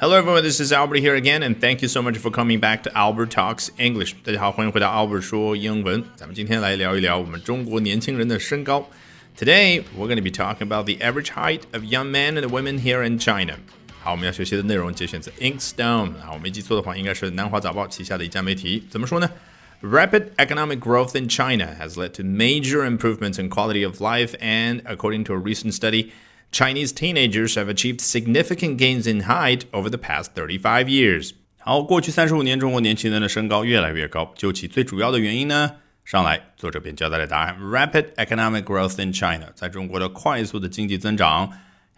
Hello everyone, this is Albert here again, and thank you so much for coming back to Albert Talks English. 大家好，欢迎回到 Albert 说英文。咱们今天来聊一聊我们中国年轻人的身高。Today we're going to be talking about the average height of young men and women here in China. 好，我们要学习的内容节选自 Inkstone 啊，我没记错的话，应该是南华早报旗下的一家媒体。怎么说呢？Rapid economic growth in China has led to major improvements in quality of life, and according to a recent study, Chinese teenagers have achieved significant gains in height over the past 35 years. 好，过去三十五年，中国年轻人的身高越来越高。究其最主要的原因呢？上来，作者便交代了答案：Rapid economic growth in China，在中国的快速的经济增长。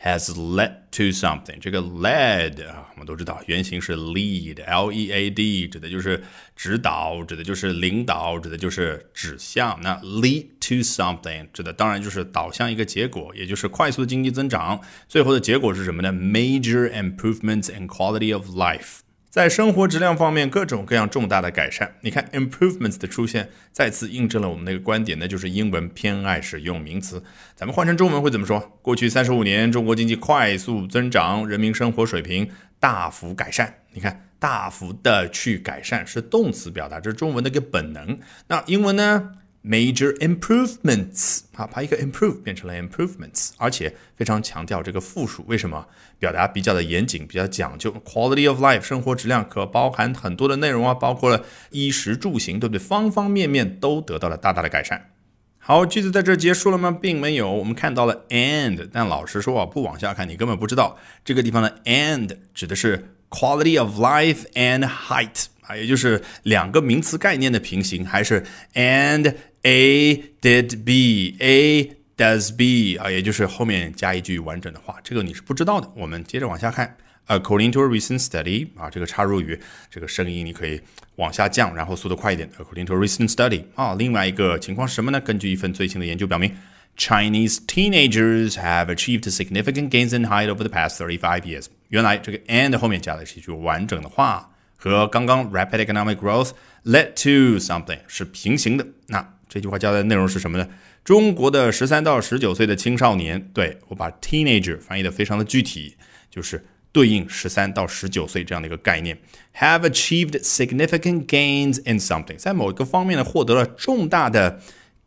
Has led to something。这个 led 啊，我们都知道原型是 lead，l e a d，指的就是指导，指的就是领导，指的就是指向。那 lead to something 指的当然就是导向一个结果，也就是快速的经济增长。最后的结果是什么呢？Major improvements in quality of life。在生活质量方面，各种各样重大的改善。你看，improvements 的出现，再次印证了我们那个观点，那就是英文偏爱使用名词。咱们换成中文会怎么说？过去三十五年，中国经济快速增长，人民生活水平大幅改善。你看，大幅的去改善是动词表达，这是中文的一个本能。那英文呢？Major improvements 啊，把一个 improve 变成了 improvements，而且非常强调这个复数，为什么？表达比较的严谨，比较讲究。Quality of life 生活质量可包含很多的内容啊，包括了衣食住行，对不对？方方面面都得到了大大的改善。好，句子在这结束了吗？并没有，我们看到了 and，但老实说啊，不往下看，你根本不知道这个地方的 and 指的是 quality of life and height 啊，也就是两个名词概念的平行，还是 and。A did B, A does B 啊，也就是后面加一句完整的话，这个你是不知道的。我们接着往下看。According to a recent study 啊，这个插入语，这个声音你可以往下降，然后速度快一点。According to a recent study 啊，另外一个情况是什么呢？根据一份最新的研究表明，Chinese teenagers have achieved significant gains in height over the past thirty-five years。原来这个 and 后面加的是一句完整的话，和刚刚 rapid economic growth led to something 是平行的。那这句话交代的内容是什么呢？中国的十三到十九岁的青少年，对我把 teenager 翻译的非常的具体，就是对应十三到十九岁这样的一个概念，have achieved significant gains in something，在某一个方面呢获得了重大的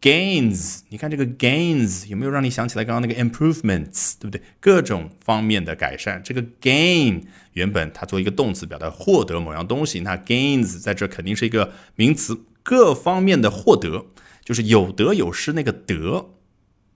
gains。你看这个 gains 有没有让你想起来刚刚那个 improvements，对不对？各种方面的改善。这个 gain 原本它做一个动词表达获得某样东西，那 gains 在这肯定是一个名词，各方面的获得。就是有得有失那个得，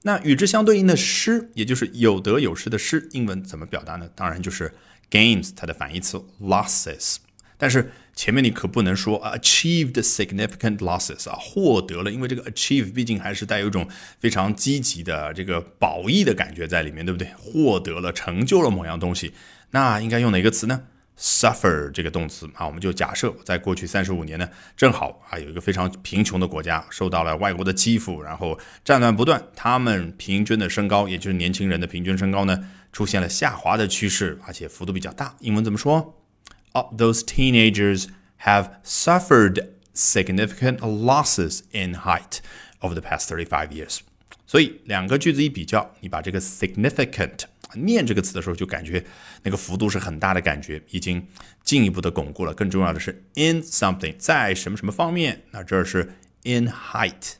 那与之相对应的失，也就是有得有失的失，英文怎么表达呢？当然就是 gains 它的反义词 losses。但是前面你可不能说 achieved significant losses 啊，获得了，因为这个 achieve 毕竟还是带有一种非常积极的这个褒义的感觉在里面，对不对？获得了，成就了某样东西，那应该用哪个词呢？suffer 这个动词啊，我们就假设在过去三十五年呢，正好啊有一个非常贫穷的国家受到了外国的欺负，然后战乱不断，他们平均的身高，也就是年轻人的平均身高呢，出现了下滑的趋势，而且幅度比较大。英文怎么说？哦，Those teenagers have suffered significant losses in height over the past thirty-five years。所以两个句子一比较，你把这个 significant 念这个词的时候，就感觉那个幅度是很大的感觉，已经进一步的巩固了。更重要的是，in something 在什么什么方面，那这是 in height。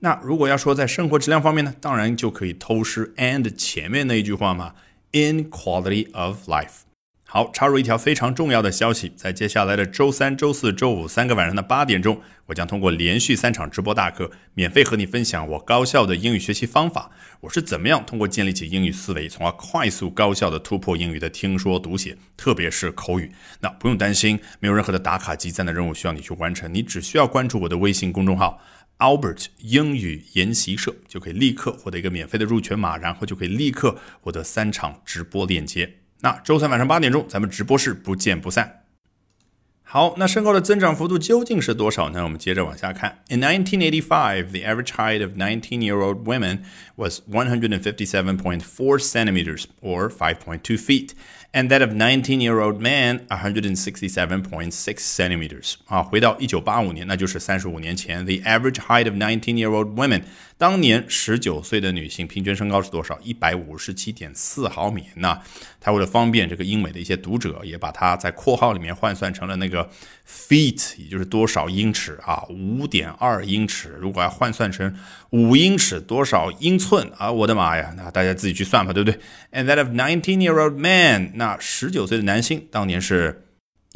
那如果要说在生活质量方面呢，当然就可以偷师 and 前面那一句话嘛，in quality of life。 好，插入一条非常重要的消息，在接下来的周三、周四周五三个晚上的八点钟，我将通过连续三场直播大课，免费和你分享我高效的英语学习方法。我是怎么样通过建立起英语思维，从而快速高效的突破英语的听说读写，特别是口语。那不用担心，没有任何的打卡积赞的任务需要你去完成，你只需要关注我的微信公众号 Albert 英语研习社，就可以立刻获得一个免费的入群码，然后就可以立刻获得三场直播链接。那周三晚上八点钟，咱们直播室不见不散。好，那身高的增长幅度究竟是多少呢？我们接着往下看。In 1985, the average height of 19-year-old women was 157.4 centimeters, or 5.2 feet, and that of 19-year-old men 167.6 centimeters. 啊，回到1985年，那就是35年前，the average height of 19-year-old women 当年十九岁的女性平均身高是多少？一百五十七点四毫米。那他为了方便这个英美的一些读者，也把它在括号里面换算成了那个 feet，也就是多少英尺啊？五点二英尺。如果要换算成五英尺，多少英寸啊？我的妈呀！那大家自己去算吧，对不对？And that of nineteen-year-old man，那十九岁的男性当年是。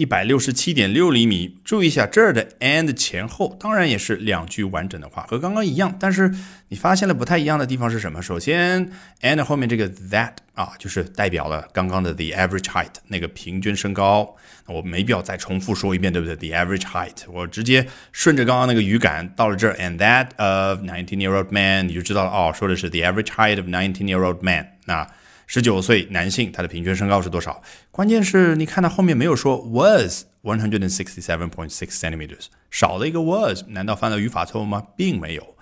一百六十七点六厘米，注意一下这儿的 and 前后，当然也是两句完整的话，和刚刚一样。但是你发现了不太一样的地方是什么？首先，and 后面这个 that 啊，就是代表了刚刚的 the average height 那个平均身高。我没必要再重复说一遍，对不对？the average height，我直接顺着刚刚那个语感到了这儿，and that of nineteen-year-old man，你就知道了哦，说的是 the average height of nineteen-year-old man。那十九岁男性，他的平均身高是多少？关键是你看到后面没有说 was one hundred and sixty seven point six centimeters，少了一个 was，难道犯了语法错误吗？并没有。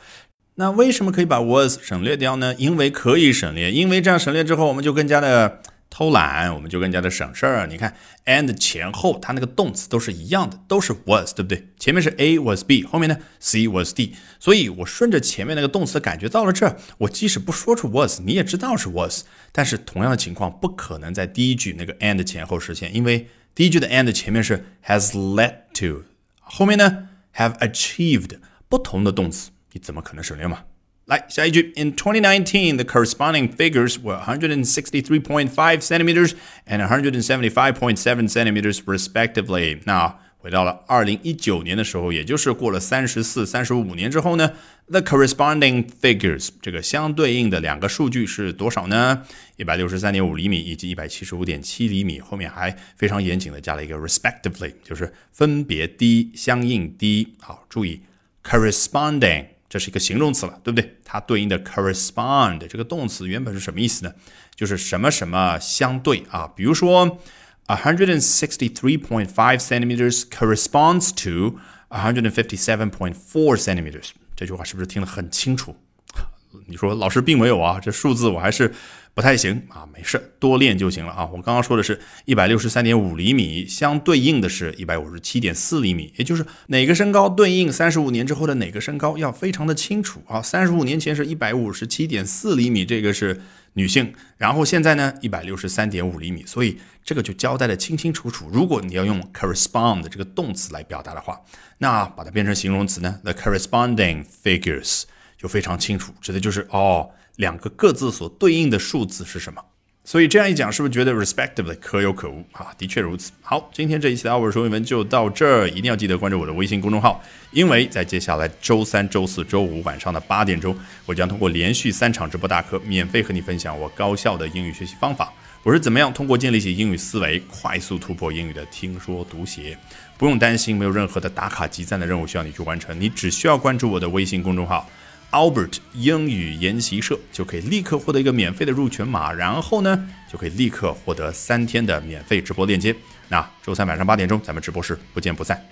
那为什么可以把 was 省略掉呢？因为可以省略，因为这样省略之后，我们就更加的。偷懒，我们就更加的省事儿。你看，and 前后它那个动词都是一样的，都是 was，对不对？前面是 A was B，后面呢 C was D。所以我顺着前面那个动词的感觉到了这儿，我即使不说出 was，你也知道是 was。但是同样的情况不可能在第一句那个 and 前后实现，因为第一句的 and 前面是 has led to，后面呢 have achieved，不同的动词，你怎么可能省略嘛？来下一句，In 2019, the corresponding figures were 163.5 centimeters and 175.7 centimeters respectively. 那回到了二零一九年的时候，也就是过了三十四、三十五年之后呢，the corresponding figures 这个相对应的两个数据是多少呢？一百六十三点五厘米以及一百七十五点七厘米，后面还非常严谨的加了一个 respectively，就是分别低、相应低。好，注意 corresponding。 这是一个形容词了，对不对？它对应的 correspond 这个动词原本是什么意思呢？就是什么什么相对啊。比如说，a hundred and sixty-three point five centimeters corresponds to a hundred and fifty-seven point four centimeters。这句话是不是听得很清楚？你说老师并没有啊，这数字我还是。不太行啊，没事，多练就行了啊。我刚刚说的是一百六十三点五厘米，相对应的是一百五十七点四厘米，也就是哪个身高对应三十五年之后的哪个身高，要非常的清楚啊。三十五年前是一百五十七点四厘米，这个是女性，然后现在呢一百六十三点五厘米，所以这个就交代的清清楚楚。如果你要用 correspond 这个动词来表达的话，那把它变成形容词呢，the corresponding figures 就非常清楚，指的就是哦。两个各自所对应的数字是什么？所以这样一讲，是不是觉得 respectively 可有可无啊？的确如此。好，今天这一期的奥尔说英文就到这儿，一定要记得关注我的微信公众号，因为在接下来周三、周四周五晚上的八点钟，我将通过连续三场直播大课，免费和你分享我高效的英语学习方法。我是怎么样通过建立起英语思维，快速突破英语的听说读写？不用担心，没有任何的打卡集赞的任务需要你去完成，你只需要关注我的微信公众号。Albert 英语研习社就可以立刻获得一个免费的入群码，然后呢，就可以立刻获得三天的免费直播链接。那周三晚上八点钟，咱们直播室不见不散。